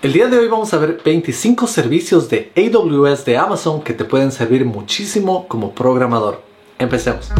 El día de hoy vamos a ver 25 servicios de AWS de Amazon que te pueden servir muchísimo como programador. Empecemos.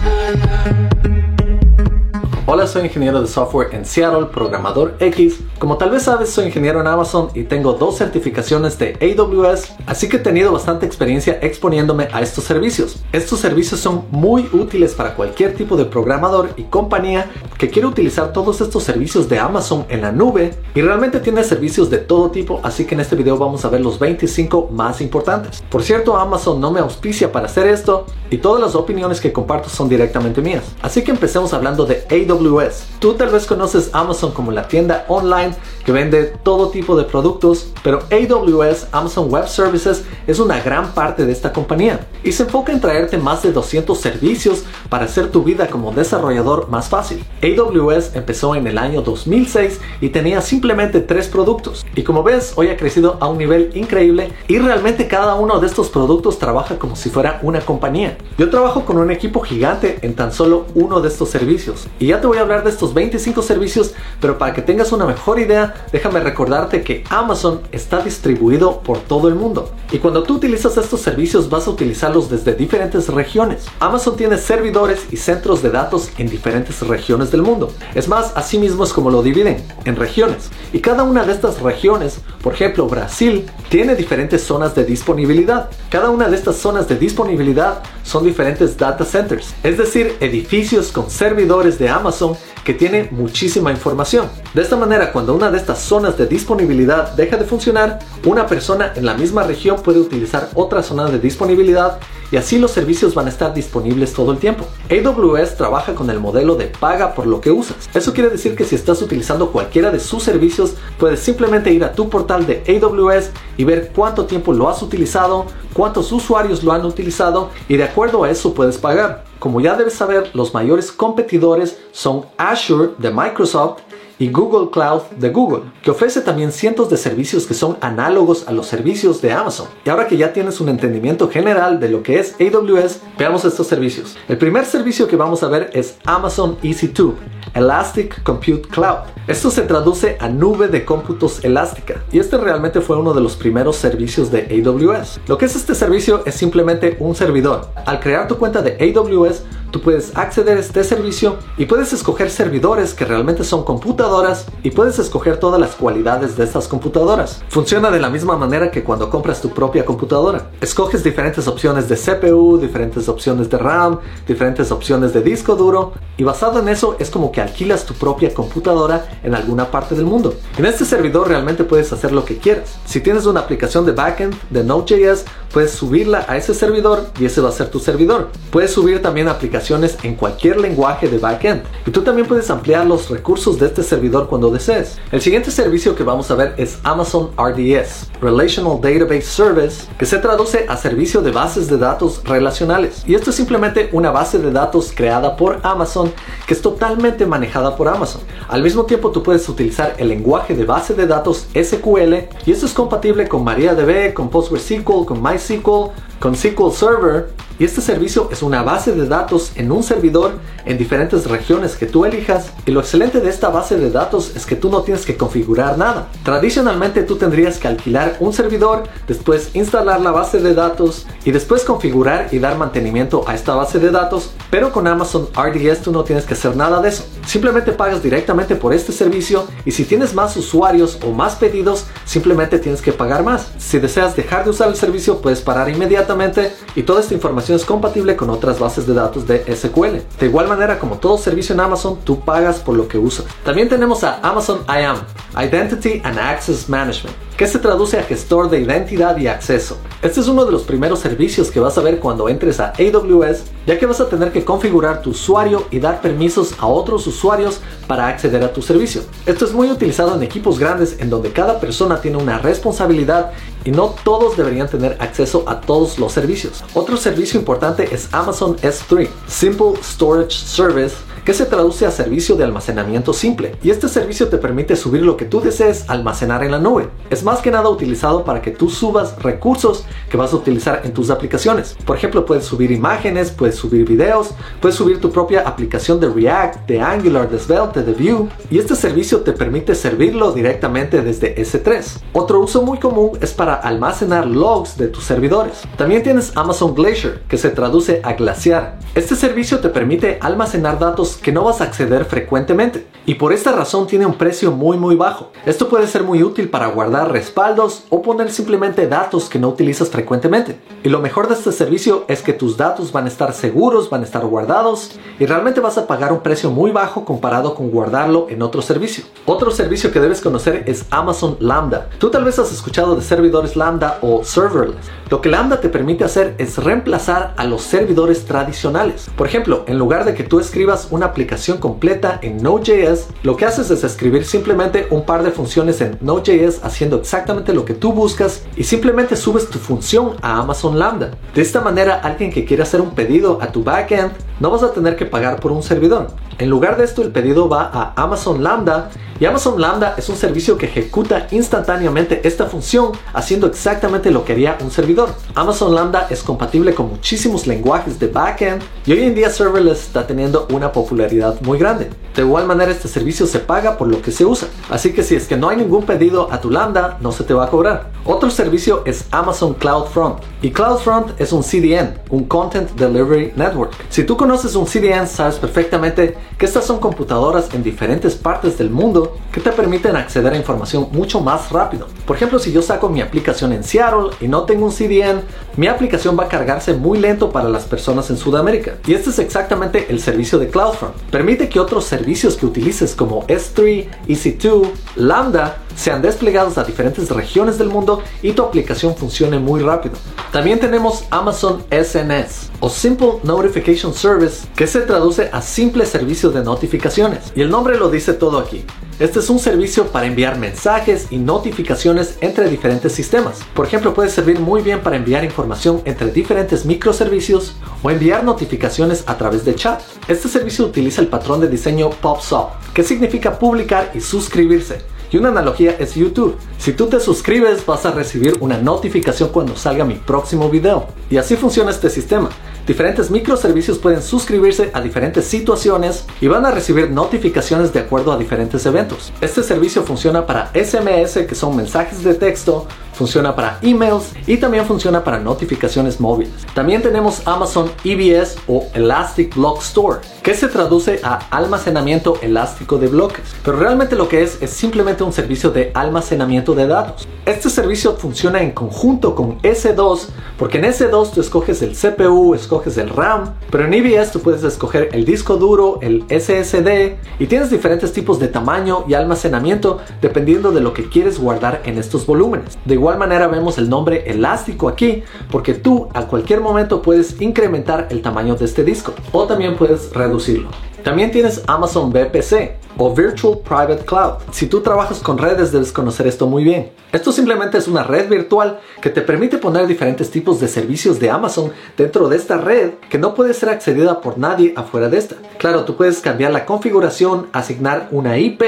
Hola, soy ingeniero de software en Seattle, programador X. Como tal vez sabes, soy ingeniero en Amazon y tengo dos certificaciones de AWS, así que he tenido bastante experiencia exponiéndome a estos servicios. Estos servicios son muy útiles para cualquier tipo de programador y compañía que quiere utilizar todos estos servicios de Amazon en la nube y realmente tiene servicios de todo tipo, así que en este video vamos a ver los 25 más importantes. Por cierto, Amazon no me auspicia para hacer esto y todas las opiniones que comparto son directamente mías. Así que empecemos hablando de AWS AWS. Tú tal vez conoces Amazon como la tienda online que vende todo tipo de productos, pero AWS, Amazon Web Services, es una gran parte de esta compañía y se enfoca en traerte más de 200 servicios para hacer tu vida como desarrollador más fácil. AWS empezó en el año 2006 y tenía simplemente tres productos y como ves hoy ha crecido a un nivel increíble y realmente cada uno de estos productos trabaja como si fuera una compañía. Yo trabajo con un equipo gigante en tan solo uno de estos servicios y ya te voy a hablar de estos 25 servicios, pero para que tengas una mejor idea, déjame recordarte que Amazon está distribuido por todo el mundo. Y cuando tú utilizas estos servicios vas a utilizarlos desde diferentes regiones. Amazon tiene servidores y centros de datos en diferentes regiones del mundo. Es más, así mismo es como lo dividen, en regiones. Y cada una de estas regiones, por ejemplo Brasil, tiene diferentes zonas de disponibilidad. Cada una de estas zonas de disponibilidad son diferentes data centers, es decir, edificios con servidores de Amazon que tiene muchísima información. De esta manera, cuando una de estas zonas de disponibilidad deja de funcionar, una persona en la misma región puede utilizar otra zona de disponibilidad y así los servicios van a estar disponibles todo el tiempo. AWS trabaja con el modelo de paga por lo que usas. Eso quiere decir que si estás utilizando cualquiera de sus servicios, puedes simplemente ir a tu portal de AWS y ver cuánto tiempo lo has utilizado, cuántos usuarios lo han utilizado y de acuerdo a eso puedes pagar. Como ya debes saber, los mayores competidores son Azure de Microsoft y Google Cloud de Google, que ofrece también cientos de servicios que son análogos a los servicios de Amazon. Y ahora que ya tienes un entendimiento general de lo que es AWS, veamos estos servicios. El primer servicio que vamos a ver es Amazon EC2, Elastic Compute Cloud. Esto se traduce a nube de cómputos elástica y este realmente fue uno de los primeros servicios de AWS. Lo que es este servicio es simplemente un servidor. Al crear tu cuenta de AWS, tú puedes acceder a este servicio y puedes escoger servidores que realmente son computadoras y puedes escoger todas las cualidades de estas computadoras. Funciona de la misma manera que cuando compras tu propia computadora. Escoges diferentes opciones de CPU, diferentes opciones de RAM, diferentes opciones de disco duro y basado en eso es como que alquilas tu propia computadora en alguna parte del mundo. En este servidor realmente puedes hacer lo que quieras. Si tienes una aplicación de backend de Node.js, puedes subirla a ese servidor y ese va a ser tu servidor. Puedes subir también aplicaciones en cualquier lenguaje de backend y tú también puedes ampliar los recursos de este servidor cuando desees. El siguiente servicio que vamos a ver es Amazon RDS, Relational Database Service, que se traduce a servicio de bases de datos relacionales. Y esto es simplemente una base de datos creada por Amazon que es totalmente manejada por Amazon. Al mismo tiempo tú puedes utilizar el lenguaje de base de datos SQL y esto es compatible con MariaDB, con PostgreSQL, con MySQL MySQL con SQL Server y este servicio es una base de datos en un servidor en diferentes regiones que tú elijas y lo excelente de esta base de datos es que tú no tienes que configurar nada. Tradicionalmente tú tendrías que alquilar un servidor, después instalar la base de datos y después configurar y dar mantenimiento a esta base de datos, pero con Amazon RDS tú no tienes que hacer nada de eso. Simplemente pagas directamente por este servicio y si tienes más usuarios o más pedidos, simplemente tienes que pagar más. Si deseas dejar de usar el servicio, puedes parar inmediatamente y toda esta información es compatible con otras bases de datos de SQL. De igual manera, como todo servicio en Amazon, tú pagas por lo que usas. También tenemos a Amazon IAM, Identity and Access Management, que se traduce a gestor de identidad y acceso. Este es uno de los primeros servicios que vas a ver cuando entres a AWS, ya que vas a tener que configurar tu usuario y dar permisos a otros usuarios para acceder a tu servicio. Esto es muy utilizado en equipos grandes en donde cada persona tiene una responsabilidad y no todos deberían tener acceso a todos los servicios. Otro servicio importante es Amazon S3, Simple Storage Service que se traduce a servicio de almacenamiento simple. Y este servicio te permite subir lo que tú desees almacenar en la nube. Es más que nada utilizado para que tú subas recursos que vas a utilizar en tus aplicaciones. Por ejemplo, puedes subir imágenes, puedes subir videos, puedes subir tu propia aplicación de React, de Angular, de Svelte, de Vue. Y este servicio te permite servirlo directamente desde S3. Otro uso muy común es para almacenar logs de tus servidores. También tienes Amazon Glacier, que se traduce a glaciar. Este servicio te permite almacenar datos que no vas a acceder frecuentemente y por esta razón tiene un precio muy muy bajo. Esto puede ser muy útil para guardar respaldos o poner simplemente datos que no utilizas frecuentemente. Y lo mejor de este servicio es que tus datos van a estar seguros, van a estar guardados y realmente vas a pagar un precio muy bajo comparado con guardarlo en otro servicio. Otro servicio que debes conocer es Amazon Lambda. Tú tal vez has escuchado de servidores Lambda o serverless. Lo que Lambda te permite hacer es reemplazar a los servidores tradicionales. Por ejemplo, en lugar de que tú escribas una aplicación completa en Node.js, lo que haces es escribir simplemente un par de funciones en Node.js haciendo exactamente lo que tú buscas y simplemente subes tu función a Amazon Lambda. De esta manera, alguien que quiera hacer un pedido a tu backend no vas a tener que pagar por un servidor. En lugar de esto, el pedido va a Amazon Lambda y Amazon Lambda es un servicio que ejecuta instantáneamente esta función haciendo exactamente lo que haría un servidor. Amazon Lambda es compatible con muchísimos lenguajes de backend y hoy en día serverless está teniendo una popularidad muy grande. De igual manera este servicio se paga por lo que se usa, que si es que no hay ningún pedido a tu Lambda no se te va a cobrar. Otro servicio es Amazon CloudFront y CloudFront es un CDN, un Content Delivery Network. Si tú conoces un CDN sabes perfectamente que estas son computadoras en diferentes partes del mundo que te permiten acceder a información mucho más rápido. Por ejemplo, si yo saco mi aplicación en Seattle y no tengo un CDN, mi aplicación va a cargarse muy lento para las personas en Sudamérica. Y este es exactamente el servicio de CloudFront. Permite que otros servicios que utilices como S3, EC2, Lambda sean desplegados a diferentes regiones del mundo y tu aplicación funcione muy rápido. También tenemos Amazon SNS o Simple Notification Service que se traduce a simple servicio de notificaciones y el nombre lo dice todo aquí. Este es un servicio para enviar mensajes y notificaciones entre diferentes sistemas. Por ejemplo, puede servir muy bien para enviar información entre diferentes microservicios o enviar notificaciones a través de chat. Este servicio utiliza el patrón de diseño PopSop, que significa publicar y suscribirse y una analogía es YouTube. Si tú te suscribes vas a recibir una notificación cuando salga mi próximo video. Y así funciona este sistema. Diferentes microservicios pueden suscribirse a diferentes situaciones y van a recibir notificaciones de acuerdo a diferentes eventos. Este servicio funciona para SMS, que son mensajes de texto, funciona para emails y también funciona para notificaciones móviles. También tenemos Amazon EBS o Elastic Block Store, que se traduce a almacenamiento elástico de bloques. Pero realmente lo que es es simplemente un servicio de almacenamiento de datos. Este servicio funciona en conjunto con S2 porque en S2 tú escoges el CPU, escoges el RAM, pero en EBS tú puedes escoger el disco duro, el SSD y tienes diferentes tipos de tamaño y almacenamiento dependiendo de lo que quieres guardar en estos volúmenes. Manera vemos el nombre elástico aquí porque tú a cualquier momento puedes incrementar el tamaño de este disco o también puedes reducirlo. También tienes Amazon VPC o Virtual Private Cloud. Si tú trabajas con redes debes conocer esto muy bien. Esto simplemente es una red virtual que te permite poner diferentes tipos de servicios de Amazon dentro de esta red que no puede ser accedida por nadie afuera de esta. Claro, tú puedes cambiar la configuración, asignar una IP,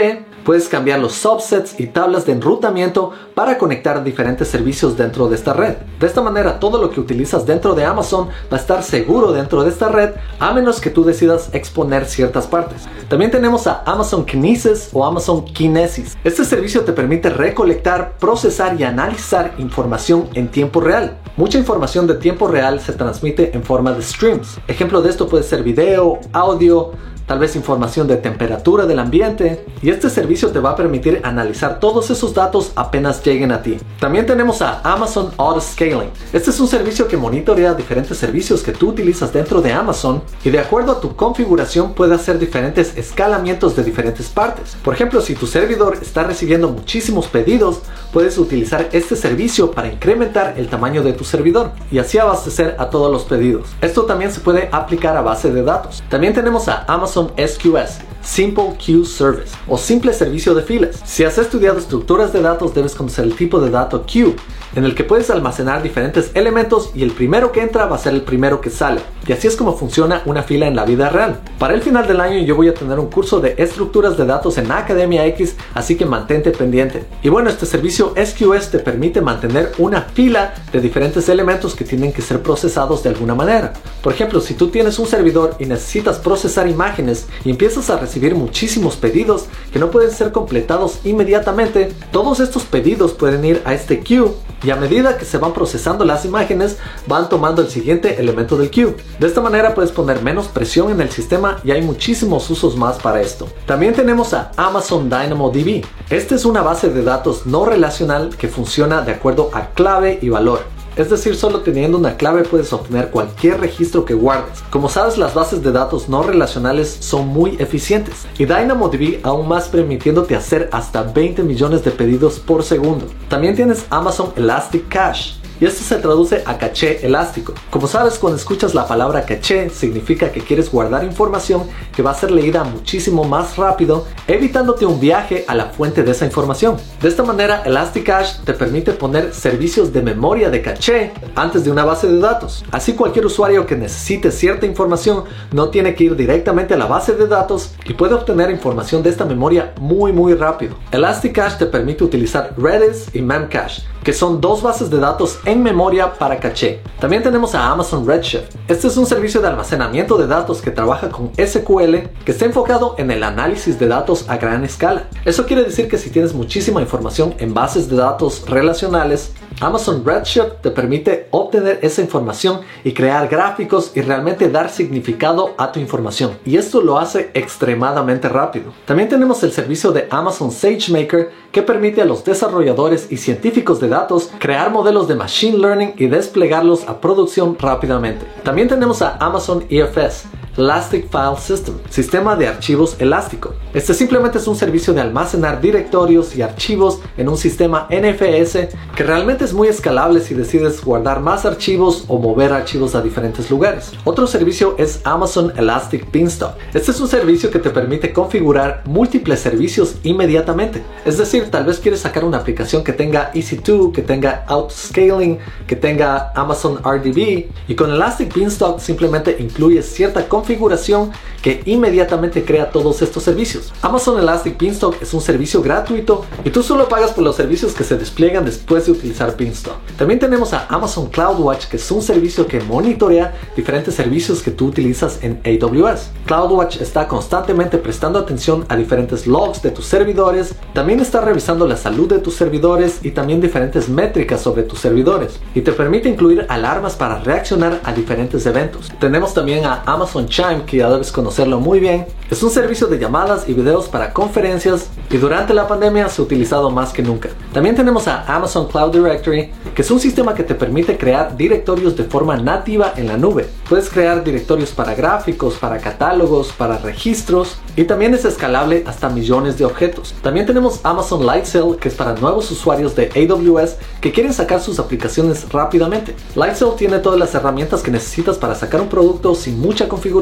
puedes cambiar los subsets y tablas de enrutamiento para conectar diferentes servicios dentro de esta red. De esta manera todo lo que utilizas dentro de Amazon va a estar seguro dentro de esta red a menos que tú decidas exponer partes. También tenemos a Amazon Kinesis o Amazon Kinesis. Este servicio te permite recolectar, procesar y analizar información en tiempo real. Mucha información de tiempo real se transmite en forma de streams. Ejemplo de esto puede ser video, audio, tal vez información de temperatura del ambiente y este servicio te va a permitir analizar todos esos datos apenas lleguen a ti. También tenemos a Amazon Auto Scaling. Este es un servicio que monitorea diferentes servicios que tú utilizas dentro de Amazon y de acuerdo a tu configuración puede hacer diferentes escalamientos de diferentes partes. Por ejemplo, si tu servidor está recibiendo muchísimos pedidos, puedes utilizar este servicio para incrementar el tamaño de tu servidor y así abastecer a todos los pedidos. Esto también se puede aplicar a base de datos. También tenemos a Amazon SQS Simple Queue Service o simple servicio de filas. Si has estudiado estructuras de datos debes conocer el tipo de dato queue en el que puedes almacenar diferentes elementos y el primero que entra va a ser el primero que sale. Y así es como funciona una fila en la vida real. Para el final del año yo voy a tener un curso de estructuras de datos en Academia X, así que mantente pendiente. Y bueno, este servicio SQS te permite mantener una fila de diferentes elementos que tienen que ser procesados de alguna manera. Por ejemplo, si tú tienes un servidor y necesitas procesar imágenes y empiezas a recibir muchísimos pedidos que no pueden ser completados inmediatamente, todos estos pedidos pueden ir a este queue y a medida que se van procesando las imágenes van tomando el siguiente elemento del queue. De esta manera puedes poner menos presión en el sistema y hay muchísimos usos más para esto. También tenemos a Amazon DynamoDB. Esta es una base de datos no relacional que funciona de acuerdo a clave y valor. Es decir, solo teniendo una clave puedes obtener cualquier registro que guardes. Como sabes, las bases de datos no relacionales son muy eficientes y DynamoDB aún más permitiéndote hacer hasta 20 millones de pedidos por segundo. También tienes Amazon Elastic Cache y esto se traduce a caché elástico. Como sabes, cuando escuchas la palabra caché, significa que quieres guardar información que va a ser leída muchísimo más rápido, evitándote un viaje a la fuente de esa información. De esta manera, Elasticache te permite poner servicios de memoria de caché antes de una base de datos. Así cualquier usuario que necesite cierta información no tiene que ir directamente a la base de datos y puede obtener información de esta memoria muy muy rápido. Elasticache te permite utilizar Redis y Memcache, que son dos bases de datos en memoria para caché. También tenemos a Amazon Redshift. Este es un servicio de almacenamiento de datos que trabaja con SQL que está enfocado en el análisis de datos a gran escala. Eso quiere decir que si tienes muchísima información en bases de datos relacionales, Amazon Redshift te permite obtener esa información y crear gráficos y realmente dar significado a tu información. Y esto lo hace extremadamente rápido. También tenemos el servicio de Amazon SageMaker que permite a los desarrolladores y científicos de datos crear modelos de machine learning y desplegarlos a producción rápidamente. También tenemos a Amazon EFS Elastic File System, sistema de archivos elástico. Este simplemente es un servicio de almacenar directorios y archivos en un sistema NFS que realmente es muy escalable si decides guardar más archivos o mover archivos a diferentes lugares. Otro servicio es Amazon Elastic Beanstalk. Este es un servicio que te permite configurar múltiples servicios inmediatamente. Es decir, tal vez quieres sacar una aplicación que tenga EC2, que tenga Outscaling, que tenga Amazon RDB y con Elastic Beanstalk simplemente incluyes cierta configuración configuración que inmediatamente crea todos estos servicios. Amazon Elastic Beanstalk es un servicio gratuito y tú solo pagas por los servicios que se despliegan después de utilizar Beanstalk. También tenemos a Amazon CloudWatch, que es un servicio que monitorea diferentes servicios que tú utilizas en AWS. CloudWatch está constantemente prestando atención a diferentes logs de tus servidores, también está revisando la salud de tus servidores y también diferentes métricas sobre tus servidores y te permite incluir alarmas para reaccionar a diferentes eventos. Tenemos también a Amazon Chime, que ya debes conocerlo muy bien. Es un servicio de llamadas y videos para conferencias y durante la pandemia se ha utilizado más que nunca. También tenemos a Amazon Cloud Directory, que es un sistema que te permite crear directorios de forma nativa en la nube. Puedes crear directorios para gráficos, para catálogos, para registros y también es escalable hasta millones de objetos. También tenemos Amazon Lightsail, que es para nuevos usuarios de AWS que quieren sacar sus aplicaciones rápidamente. Lightsail tiene todas las herramientas que necesitas para sacar un producto sin mucha configuración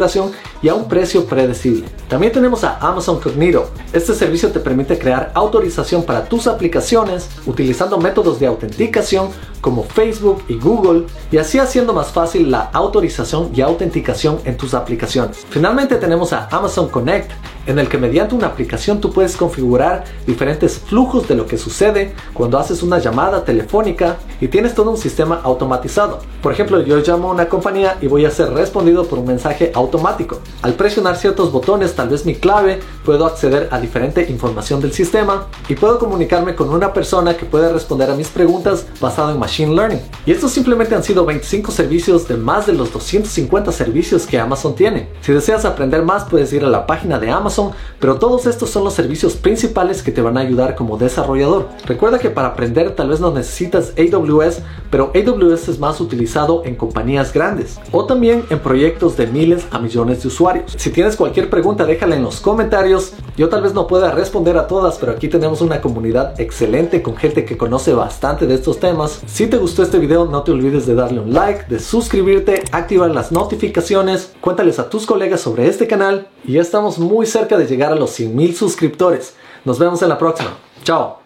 y a un precio predecible. También tenemos a Amazon Cognito. Este servicio te permite crear autorización para tus aplicaciones utilizando métodos de autenticación como Facebook y Google y así haciendo más fácil la autorización y autenticación en tus aplicaciones. Finalmente tenemos a Amazon Connect en el que mediante una aplicación tú puedes configurar diferentes flujos de lo que sucede cuando haces una llamada telefónica y tienes todo un sistema automatizado. Por ejemplo, yo llamo a una compañía y voy a ser respondido por un mensaje automático. Al presionar ciertos botones, tal vez mi clave, puedo acceder a diferente información del sistema y puedo comunicarme con una persona que puede responder a mis preguntas basado en Machine Learning. Y estos simplemente han sido 25 servicios de más de los 250 servicios que Amazon tiene. Si deseas aprender más, puedes ir a la página de Amazon pero todos estos son los servicios principales que te van a ayudar como desarrollador. Recuerda que para aprender tal vez no necesitas AWS, pero AWS es más utilizado en compañías grandes o también en proyectos de miles a millones de usuarios. Si tienes cualquier pregunta, déjala en los comentarios Yo tal vez no pueda responder a todas, pero aquí tenemos una comunidad excelente con gente que conoce bastante de estos temas. Si te gustó este video, no te olvides de darle un like, de suscribirte, activar las notificaciones, cuéntales a tus colegas sobre este canal y ya estamos muy cerca de llegar a los 100.000 suscriptores. Nos vemos en la próxima. Chao.